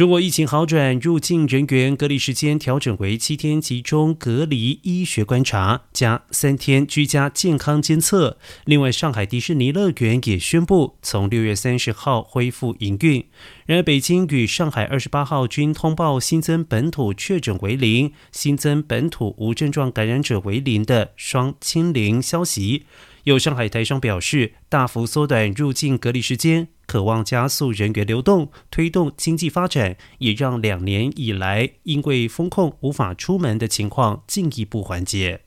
中国疫情好转，入境人员隔离时间调整为七天集中隔离医学观察加三天居家健康监测。另外，上海迪士尼乐园也宣布从六月三十号恢复营运。然而，北京与上海二十八号均通报新增本土确诊为零，新增本土无症状感染者为零的双清零消息。有上海台商表示，大幅缩短入境隔离时间。渴望加速人员流动，推动经济发展，也让两年以来因为风控无法出门的情况进一步缓解。